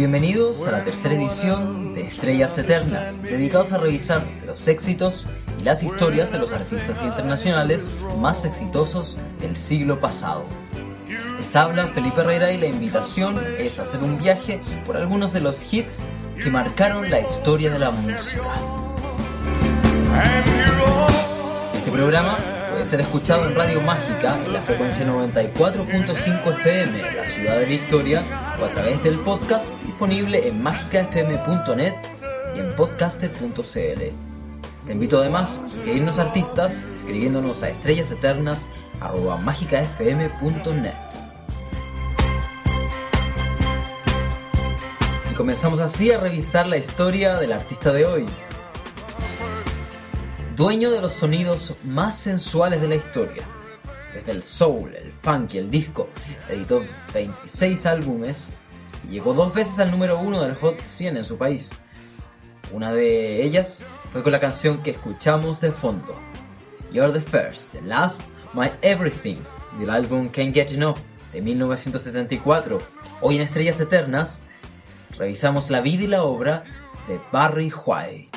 Bienvenidos a la tercera edición de Estrellas Eternas, dedicados a revisar los éxitos y las historias de los artistas internacionales más exitosos del siglo pasado. Les habla Felipe Herrera y la invitación es hacer un viaje por algunos de los hits que marcaron la historia de la música. Este programa puede ser escuchado en Radio Mágica en la frecuencia 94.5 FM en la ciudad de Victoria o a través del podcast disponible en mágicafm.net y en podcaster.cl. Te invito además a sugerirnos artistas escribiéndonos a estrellaseternas.mágicafm.net. Y comenzamos así a revisar la historia del artista de hoy, dueño de los sonidos más sensuales de la historia. Desde el soul, el funk y el disco, editó 26 álbumes y llegó dos veces al número uno del Hot 100 en su país. Una de ellas fue con la canción que escuchamos de fondo, You're the First, The Last, My Everything, del álbum Can't Get Enough de 1974. Hoy en Estrellas Eternas revisamos la vida y la obra de Barry White.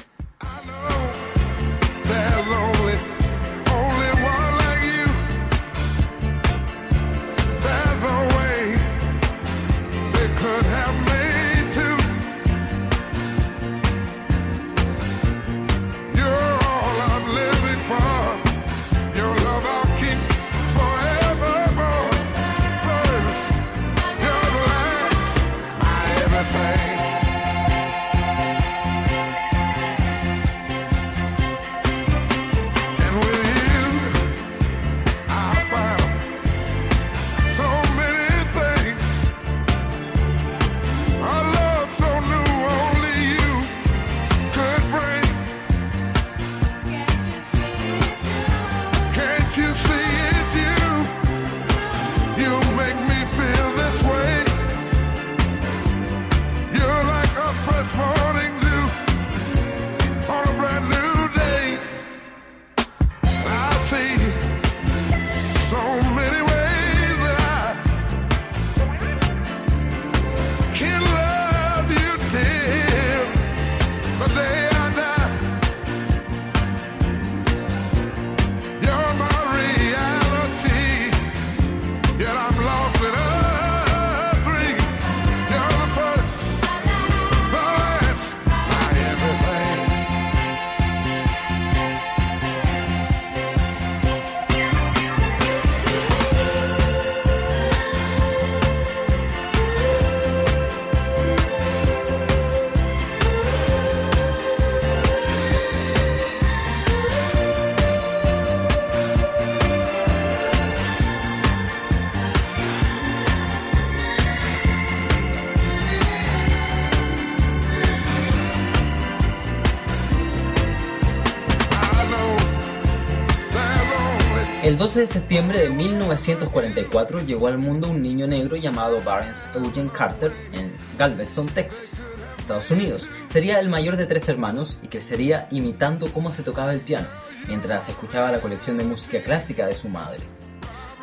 12 de septiembre de 1944 llegó al mundo un niño negro llamado Barnes Eugene Carter en Galveston, Texas, Estados Unidos. Sería el mayor de tres hermanos y crecería imitando cómo se tocaba el piano, mientras escuchaba la colección de música clásica de su madre.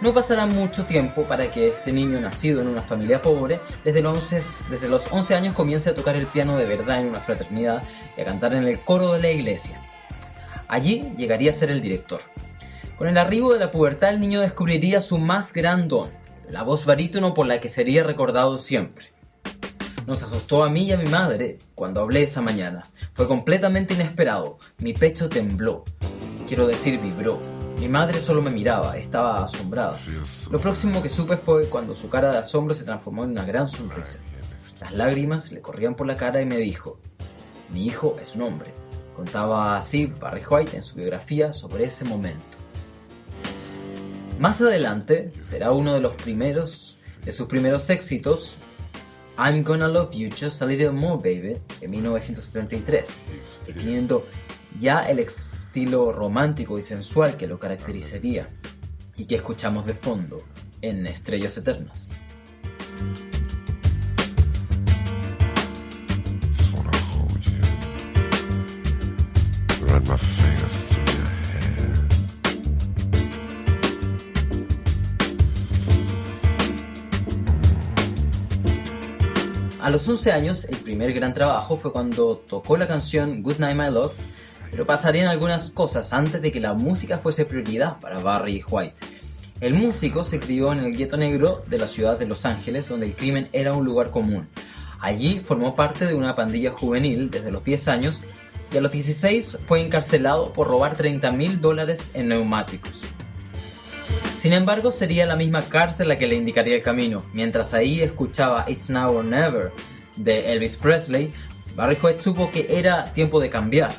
No pasará mucho tiempo para que este niño nacido en una familia pobre, desde los, 11, desde los 11 años comience a tocar el piano de verdad en una fraternidad y a cantar en el coro de la iglesia. Allí llegaría a ser el director. Con el arribo de la pubertad el niño descubriría su más gran don, la voz barítono por la que sería recordado siempre. Nos asustó a mí y a mi madre cuando hablé esa mañana. Fue completamente inesperado. Mi pecho tembló. Quiero decir, vibró. Mi madre solo me miraba, estaba asombrada. Lo próximo que supe fue cuando su cara de asombro se transformó en una gran sonrisa. Las lágrimas le corrían por la cara y me dijo, mi hijo es un hombre. Contaba así Barry White en su biografía sobre ese momento. Más adelante será uno de los primeros de sus primeros éxitos, I'm Gonna Love You Just a Little More Baby, de 1973, definiendo ya el estilo romántico y sensual que lo caracterizaría y que escuchamos de fondo en Estrellas Eternas. A los 11 años, el primer gran trabajo fue cuando tocó la canción Good Night My Love, pero pasarían algunas cosas antes de que la música fuese prioridad para Barry White. El músico se crió en el gueto negro de la ciudad de Los Ángeles, donde el crimen era un lugar común. Allí formó parte de una pandilla juvenil desde los 10 años y a los 16 fue encarcelado por robar 30 mil dólares en neumáticos. Sin embargo, sería la misma cárcel la que le indicaría el camino. Mientras ahí escuchaba It's Now or Never de Elvis Presley, Barry White supo que era tiempo de cambiar.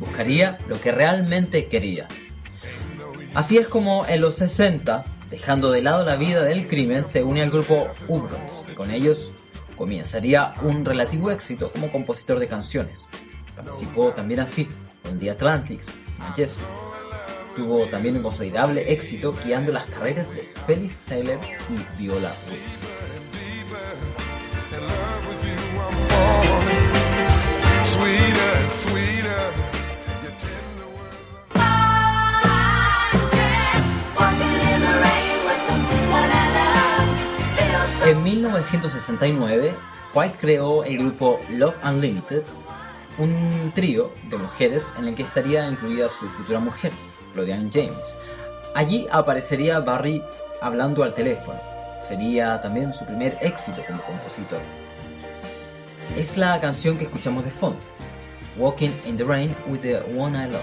Buscaría lo que realmente quería. Así es como en los 60, dejando de lado la vida del crimen, se une al grupo Ubrons. Con ellos comenzaría un relativo éxito como compositor de canciones. Participó también así en The Atlantics, Majestic, tuvo también un considerable éxito guiando las carreras de Felix Taylor y Viola Wills. En 1969, White creó el grupo Love Unlimited, un trío de mujeres en el que estaría incluida su futura mujer, Claudian James. Allí aparecería Barry hablando al teléfono. Sería también su primer éxito como compositor. Es la canción que escuchamos de fondo, Walking in the Rain with the One I Love.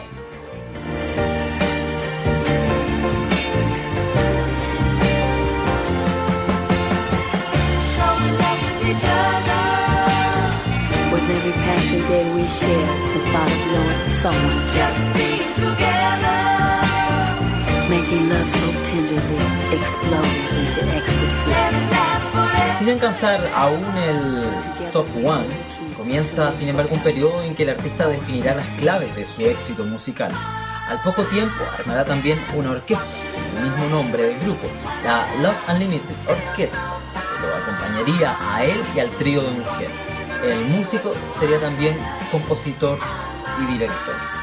With every passing day we share the thought of knowing someone just being together. Making love so tenderly explode into ecstasy. Sin alcanzar aún el top one, comienza sin embargo un periodo en que el artista definirá las claves de su éxito musical. Al poco tiempo armará también una orquesta, el mismo nombre del grupo, la Love Unlimited Orchestra, que lo acompañaría a él y al trío de mujeres. El músico sería también compositor y director.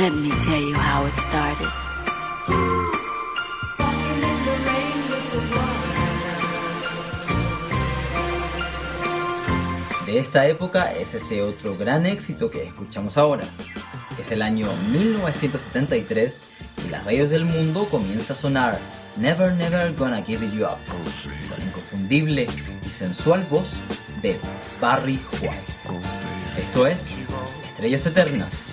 Let me tell you how it started. De esta época es ese otro gran éxito que escuchamos ahora. Es el año 1973 y las radios del mundo comienza a sonar Never Never Gonna Give You Up, la inconfundible y sensual voz de Barry White. Esto es Estrellas Eternas.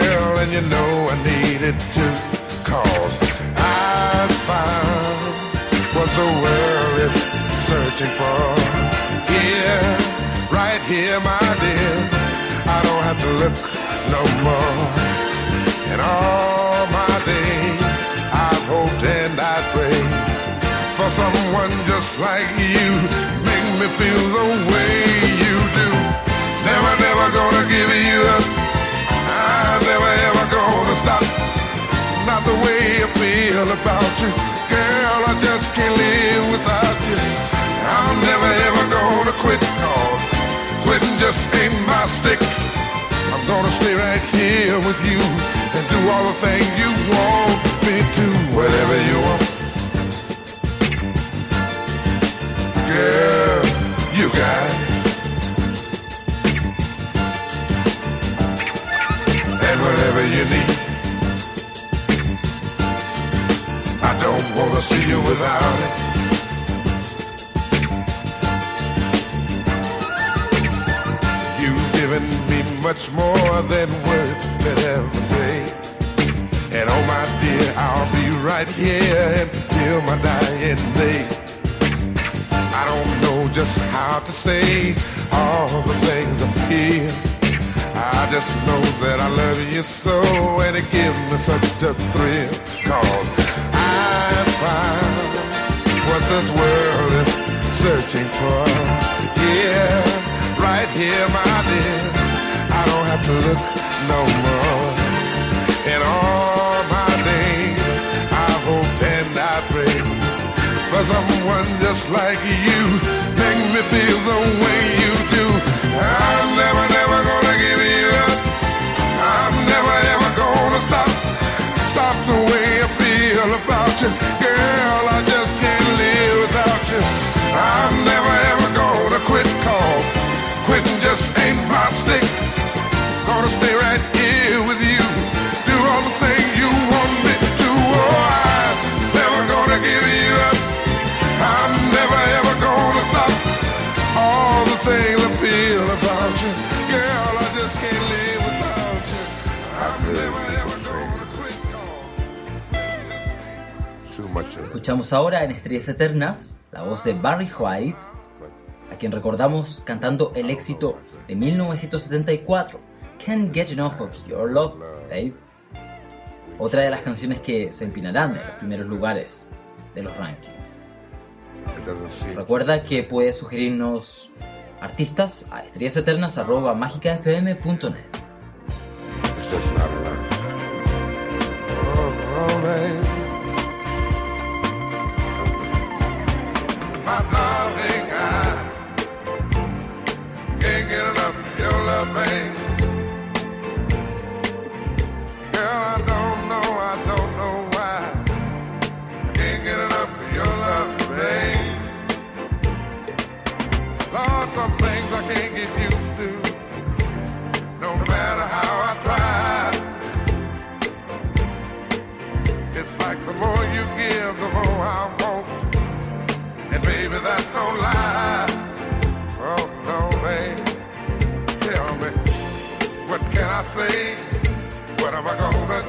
Girl, and you know I needed too. Cause I found what the world is searching for. Here, right here, my dear. I don't have to look no more. And all my days, I've hoped and I prayed for someone just like you. Make me me feel the way you do. Never, never gonna give you up. Feel about you. Girl, I just can't live without you. I'm never ever gonna quit cause quitting just ain't my stick. I'm gonna stay right here with you and do all the things you want me to. Whatever you want. Girl, you got it. Wanna see you without it. You've given me much more than words could ever say. And oh my dear, I'll be right here until my dying day. I don't know just how to say all the things I feel. I just know that I love you so and it gives me such a thrill. Cause I found what this world is searching for. Yeah, right here, my dear. I don't have to look no more. In all my days, I hope and I pray for someone just like you. Make me feel the way you do. I'm never, never gonna give you up. I'm never ever gonna stop. Stop the way Feel about you. Girl, Escuchamos ahora en Estrellas Eternas la voz de Barry White, a quien recordamos cantando el éxito de 1974, Can't Get Enough of Your Love, Babe. Otra de las canciones que se empinarán en los primeros lugares de los rankings. Recuerda que puedes sugerirnos artistas a estrellaseternas.magicafm.net. My darling, I can't get enough of your love, babe.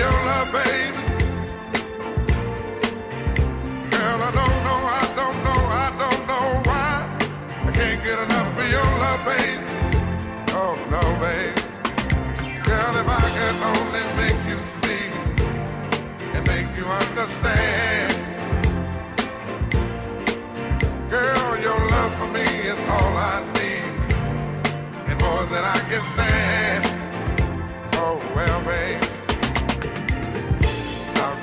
your love, baby. Girl, I don't know, I don't know, I don't know why. I can't get enough of your love, baby. Oh no, baby. Girl, if I could only make you see and make you understand. Girl, your love for me is all I need and more than I can stand. Oh, well, how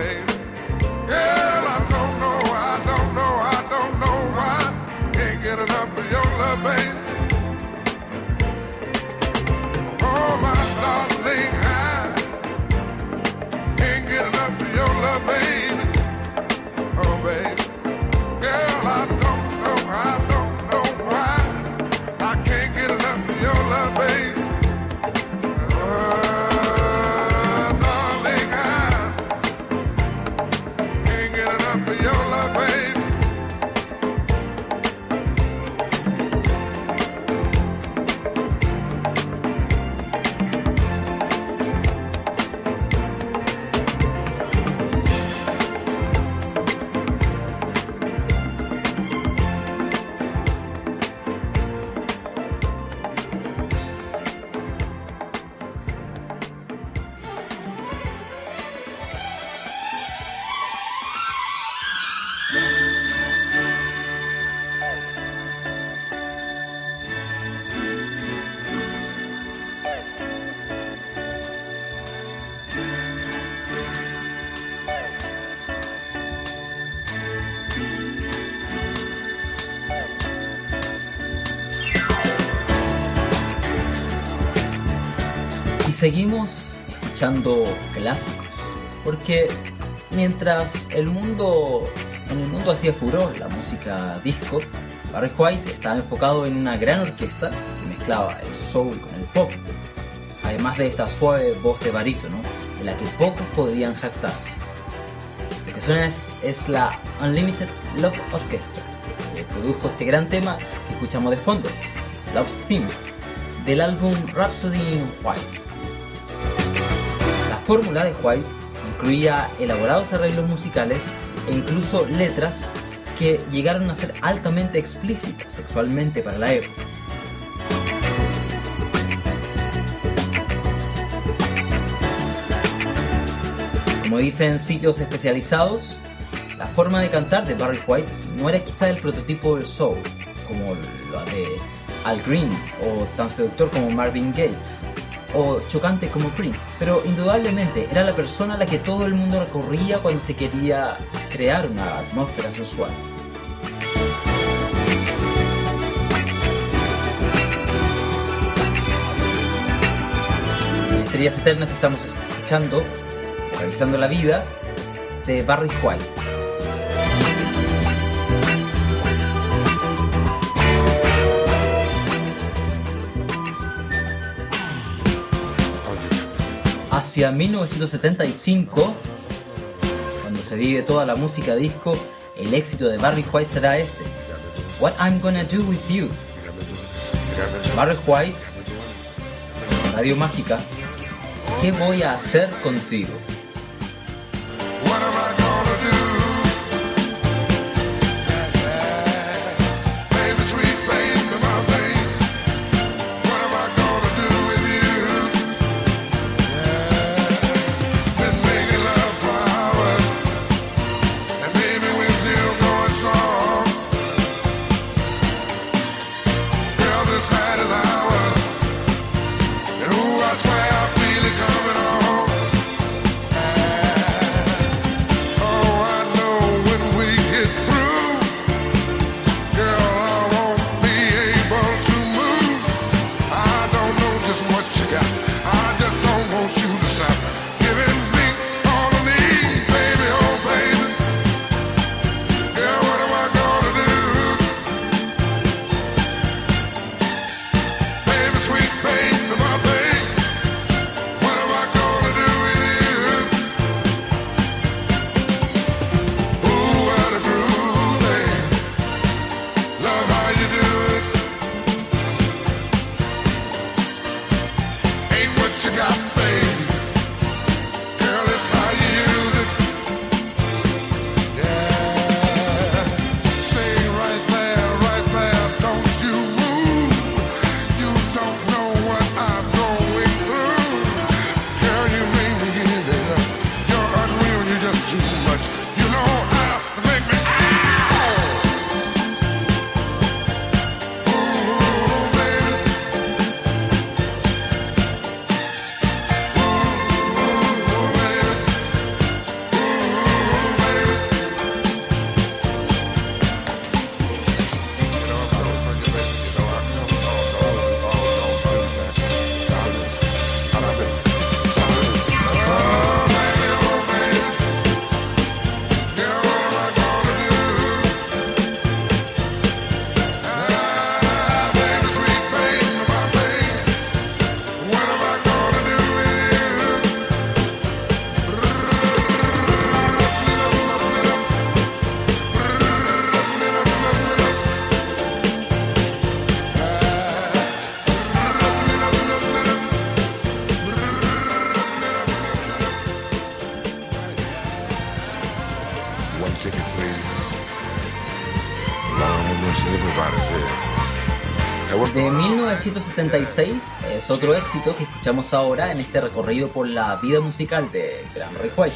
time. Yeah. Seguimos escuchando clásicos, porque mientras el mundo en el mundo hacía furor la música disco, Barry White estaba enfocado en una gran orquesta que mezclaba el soul con el pop, además de esta suave voz de barítono en la que pocos podían jactarse. Lo que suena es, es la Unlimited Love Orchestra, que produjo este gran tema que escuchamos de fondo, Love Theme, del álbum Rhapsody in White fórmula de White incluía elaborados arreglos musicales e incluso letras que llegaron a ser altamente explícitas sexualmente para la época. Como dicen sitios especializados, la forma de cantar de Barry White no era quizá el prototipo del soul, como lo de Al Green o tan seductor como Marvin Gaye, o chocante como Prince, pero indudablemente era la persona a la que todo el mundo recorría cuando se quería crear una atmósfera sensual. En Estrellas Eternas estamos escuchando, realizando la vida de Barry White. Hacia 1975, cuando se vive toda la música disco, el éxito de Barry White será este: What I'm Gonna Do With You. Barry White, Radio Mágica, ¿qué voy a hacer contigo? I got. 1976 es otro éxito que escuchamos ahora en este recorrido por la vida musical de Graham Ray.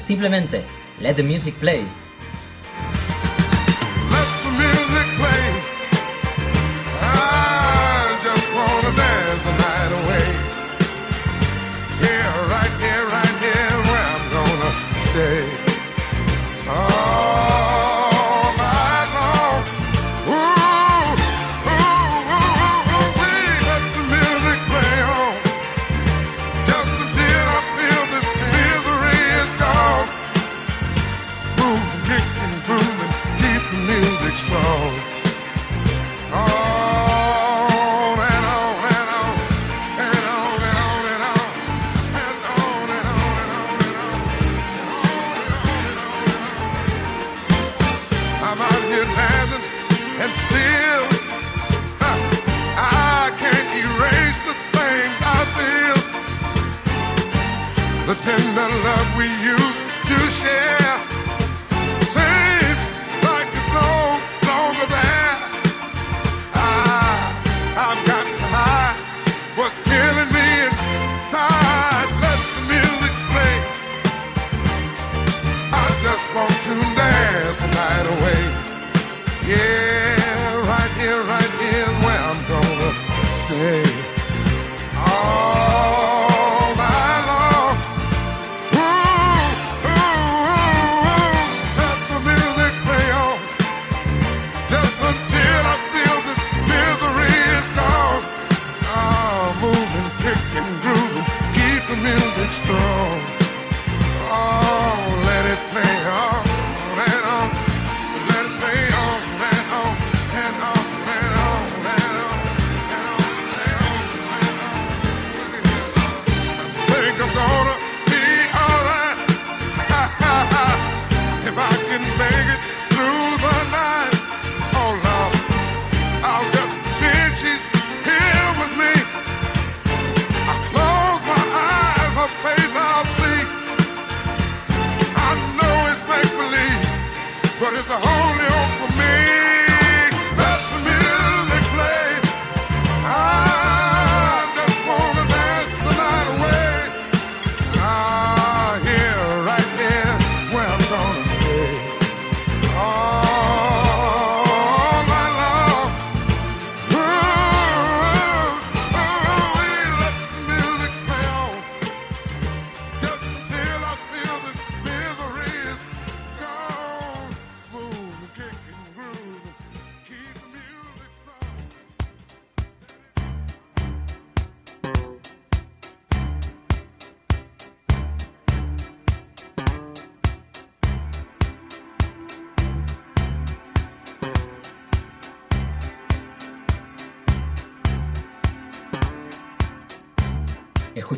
Simplemente, Let the Music Play. strong.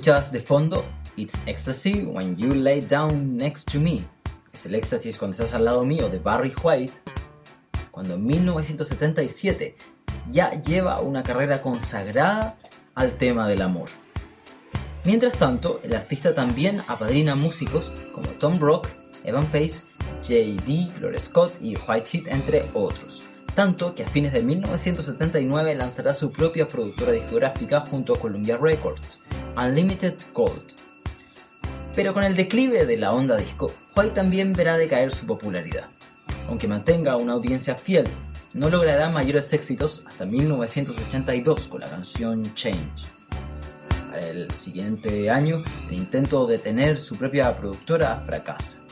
Escuchas de fondo It's Ecstasy When You Lay Down Next to Me. Es el éxtasis cuando estás al lado mío de Barry White, cuando en 1977 ya lleva una carrera consagrada al tema del amor. Mientras tanto, el artista también apadrina músicos como Tom Brock, Evan Pace, J.D., Gloria Scott y Whitehead, entre otros. Tanto que a fines de 1979 lanzará su propia productora discográfica junto a Columbia Records. Unlimited Gold. Pero con el declive de la onda disco, White también verá decaer su popularidad. Aunque mantenga una audiencia fiel, no logrará mayores éxitos hasta 1982 con la canción Change. Para el siguiente año, el intento de tener su propia productora fracasa.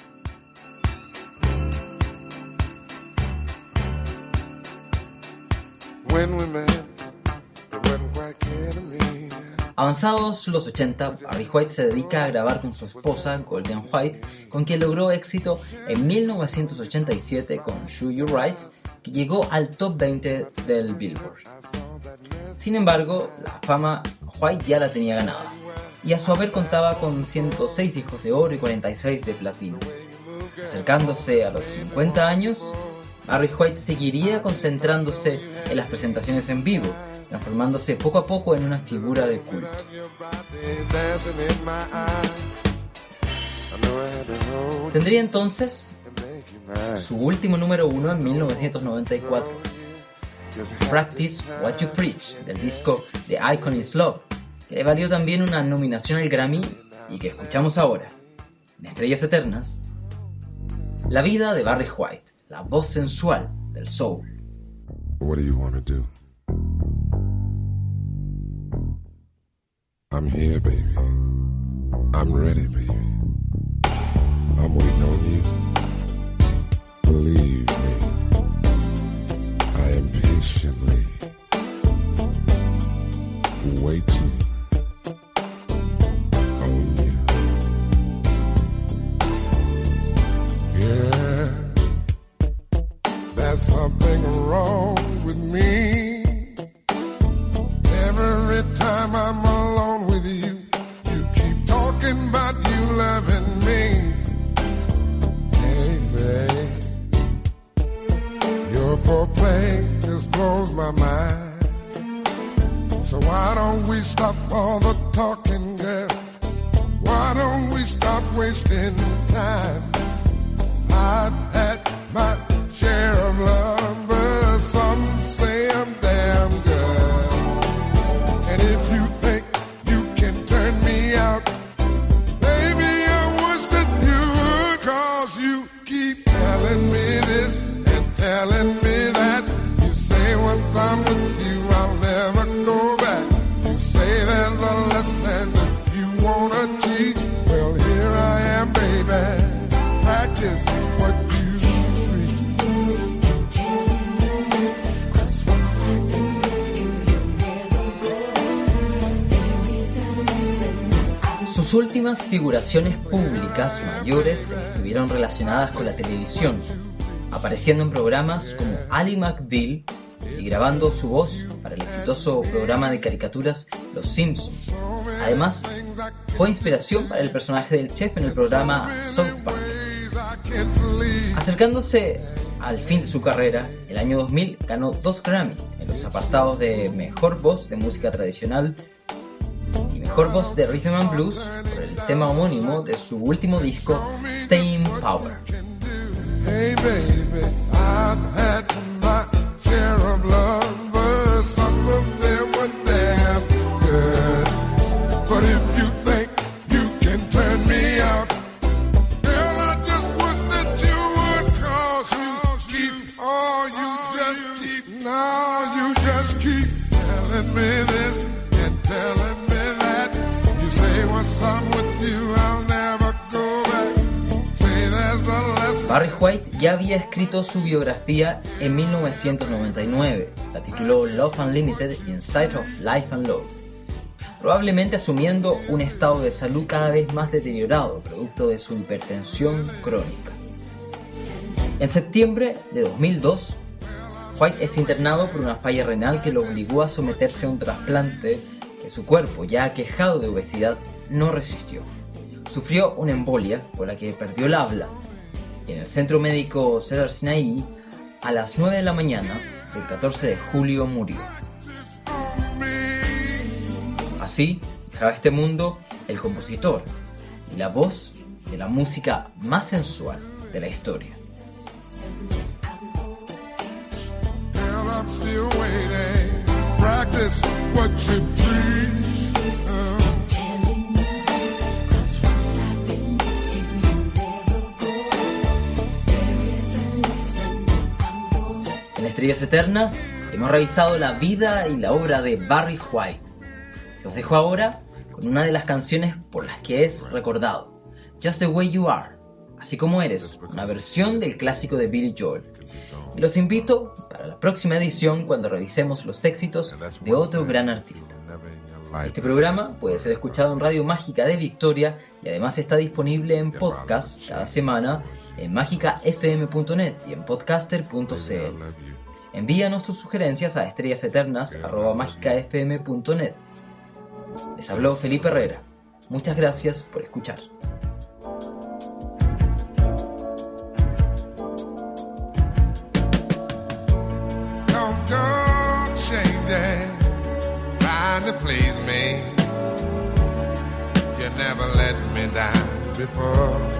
Avanzados los 80, Barry White se dedica a grabar con su esposa, Golden White, con quien logró éxito en 1987 con Shoot You Right, que llegó al top 20 del Billboard. Sin embargo, la fama White ya la tenía ganada, y a su haber contaba con 106 hijos de oro y 46 de platino. Acercándose a los 50 años, Barry White seguiría concentrándose en las presentaciones en vivo, transformándose poco a poco en una figura de culto. Tendría entonces su último número uno en 1994, Practice What You Preach del disco The Icon Is Love, que le valió también una nominación al Grammy y que escuchamos ahora, en Estrellas Eternas, la vida de Barry White, la voz sensual del soul. What do you? I'm here, baby. I'm ready, baby. I'm waiting on you. Believe me, I am patiently waiting figuraciones públicas mayores estuvieron relacionadas con la televisión, apareciendo en programas como Ali McBeal y grabando su voz para el exitoso programa de caricaturas Los Simpsons. Además, fue inspiración para el personaje del chef en el programa South Park. Acercándose al fin de su carrera, el año 2000 ganó dos Grammys en los apartados de Mejor Voz de Música Tradicional Mejor de Rhythm and Blues por el tema homónimo de su último disco, Staying Power. Ya había escrito su biografía en 1999, la tituló Love Unlimited Inside of Life and Love, probablemente asumiendo un estado de salud cada vez más deteriorado, producto de su hipertensión crónica. En septiembre de 2002, White es internado por una falla renal que lo obligó a someterse a un trasplante que su cuerpo, ya aquejado de obesidad, no resistió. Sufrió una embolia por la que perdió el habla en el centro médico Cedar Sinai, a las 9 de la mañana del 14 de julio murió. Así dejaba este mundo el compositor y la voz de la música más sensual de la historia. Estrellas Eternas hemos revisado la vida y la obra de Barry White. Los dejo ahora con una de las canciones por las que es recordado, Just the Way You Are, así como eres, una versión del clásico de Billy Joel. Y los invito para la próxima edición cuando revisemos los éxitos de otro gran artista. Este programa puede ser escuchado en Radio Mágica de Victoria y además está disponible en podcast cada semana en mágicafm.net y en podcaster.cl. Envíanos tus sugerencias a estrellaseternas.mágicafm.net. Les habló Felipe Herrera. Muchas gracias por escuchar. Please me. You never let me down before.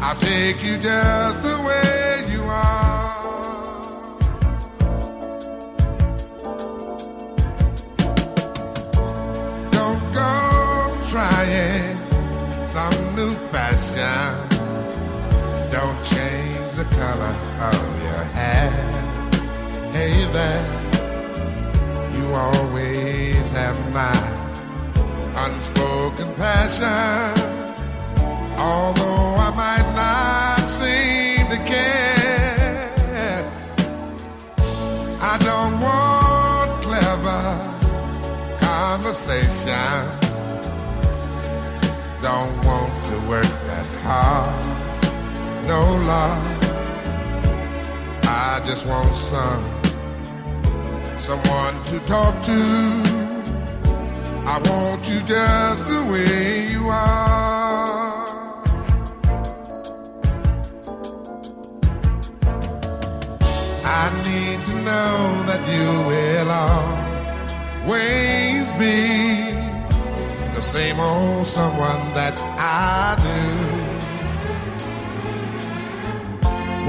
I'll take you just the way same old someone that I do.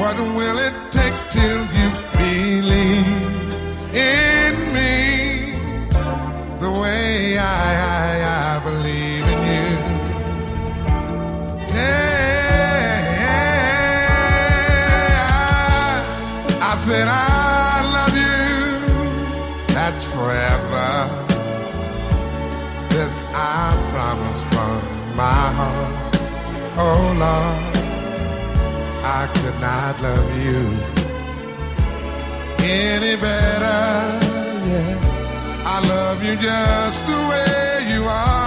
What will it take till you believe in me the way I, I, I believe in you? Yeah, I, I said I love you. That's forever. This I promise from my heart. Oh Lord. I could not love you any better. Yeah, I love you just the way you are.